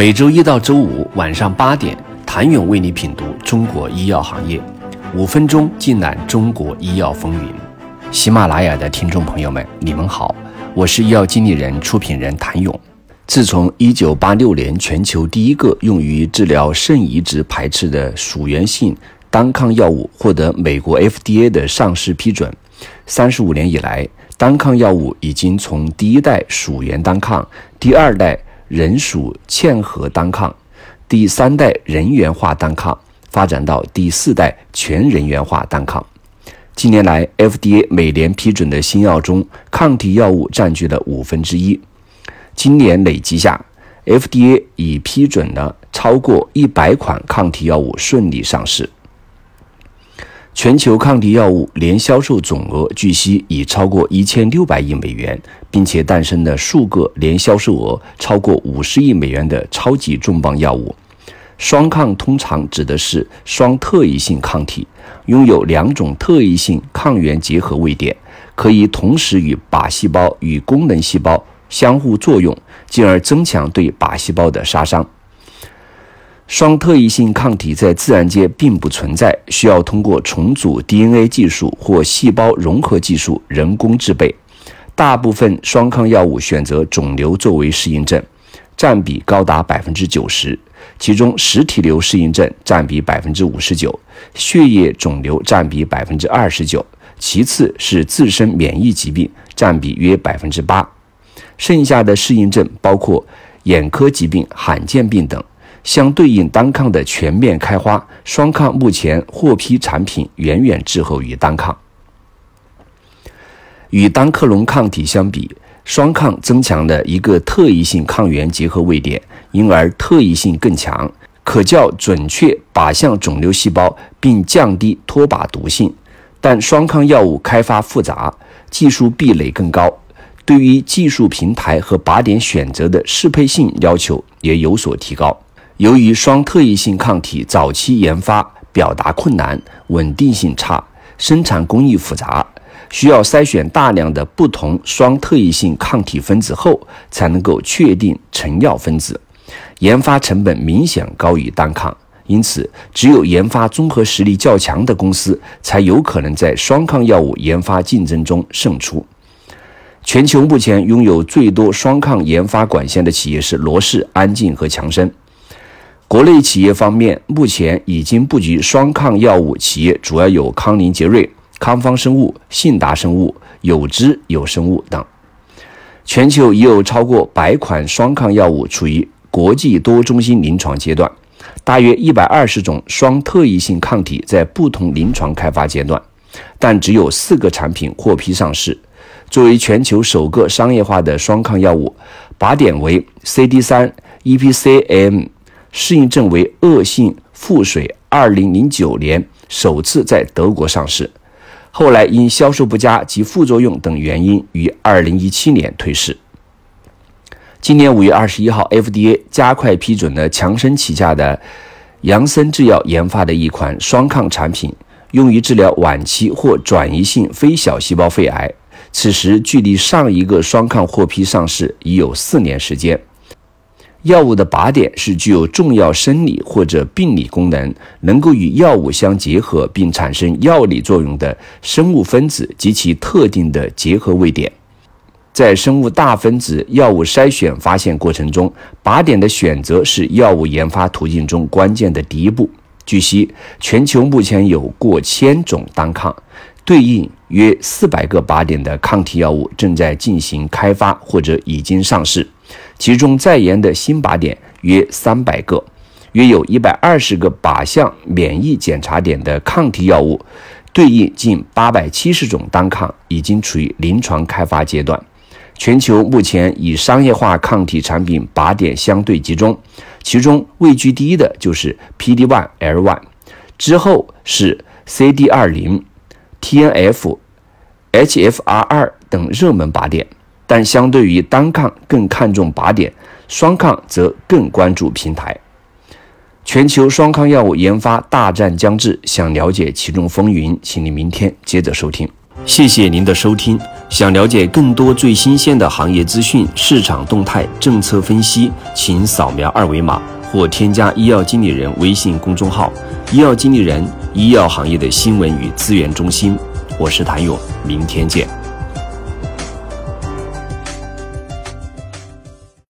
每周一到周五晚上八点，谭勇为你品读中国医药行业，五分钟尽览中国医药风云。喜马拉雅的听众朋友们，你们好，我是医药经理人、出品人谭勇。自从一九八六年全球第一个用于治疗肾移植排斥的鼠源性单抗药物获得美国 FDA 的上市批准，三十五年以来，单抗药物已经从第一代鼠源单抗、第二代。人属嵌合单抗，第三代人源化单抗发展到第四代全人源化单抗。近年来，FDA 每年批准的新药中，抗体药物占据了五分之一。今年累计下，FDA 已批准了超过一百款抗体药物顺利上市。全球抗体药物年销售总额据悉已超过一千六百亿美元，并且诞生了数个年销售额超过五十亿美元的超级重磅药物。双抗通常指的是双特异性抗体，拥有两种特异性抗原结合位点，可以同时与靶细胞与功能细胞相互作用，进而增强对靶细胞的杀伤。双特异性抗体在自然界并不存在，需要通过重组 DNA 技术或细胞融合技术人工制备。大部分双抗药物选择肿瘤作为适应症，占比高达百分之九十，其中实体瘤适应症占比百分之五十九，血液肿瘤占比百分之二十九，其次是自身免疫疾病，占比约百分之八，剩下的适应症包括眼科疾病、罕见病等。相对应单抗的全面开花，双抗目前获批产品远远滞后于单抗。与单克隆抗体相比，双抗增强了一个特异性抗原结合位点，因而特异性更强，可较准确靶向肿瘤细胞，并降低脱靶毒性。但双抗药物开发复杂，技术壁垒更高，对于技术平台和靶点选择的适配性要求也有所提高。由于双特异性抗体早期研发表达困难、稳定性差、生产工艺复杂，需要筛选大量的不同双特异性抗体分子后，才能够确定成药分子，研发成本明显高于单抗。因此，只有研发综合实力较强的公司，才有可能在双抗药物研发竞争中胜出。全球目前拥有最多双抗研发管线的企业是罗氏、安进和强生。国内企业方面，目前已经布局双抗药物企业主要有康宁杰瑞、康方生物、信达生物、有知有生物等。全球已有超过百款双抗药物处于国际多中心临床阶段，大约一百二十种双特异性抗体在不同临床开发阶段，但只有四个产品获批上市。作为全球首个商业化的双抗药物，靶点为 CD 三 EPCM。适应症为恶性腹水，二零零九年首次在德国上市，后来因销售不佳及副作用等原因，于二零一七年退市。今年五月二十一号，FDA 加快批准了强生旗下的杨森制药研发的一款双抗产品，用于治疗晚期或转移性非小细胞肺癌。此时距离上一个双抗获批上市已有四年时间。药物的靶点是具有重要生理或者病理功能，能够与药物相结合并产生药理作用的生物分子及其特定的结合位点。在生物大分子药物筛选发现过程中，靶点的选择是药物研发途径中关键的第一步。据悉，全球目前有过千种单抗，对应约四百个靶点的抗体药物正在进行开发或者已经上市。其中在研的新靶点约三百个，约有一百二十个靶向免疫检查点的抗体药物，对应近八百七十种单抗，已经处于临床开发阶段。全球目前以商业化抗体产品靶点相对集中，其中位居第一的就是 PD-1、L-1，之后是 CD20、TNF、HFR2 等热门靶点。但相对于单抗更看重靶点，双抗则更关注平台。全球双抗药物研发大战将至，想了解其中风云，请你明天接着收听。谢谢您的收听。想了解更多最新鲜的行业资讯、市场动态、政策分析，请扫描二维码或添加医药经理人微信公众号“医药经理人”，医药行业的新闻与资源中心。我是谭勇，明天见。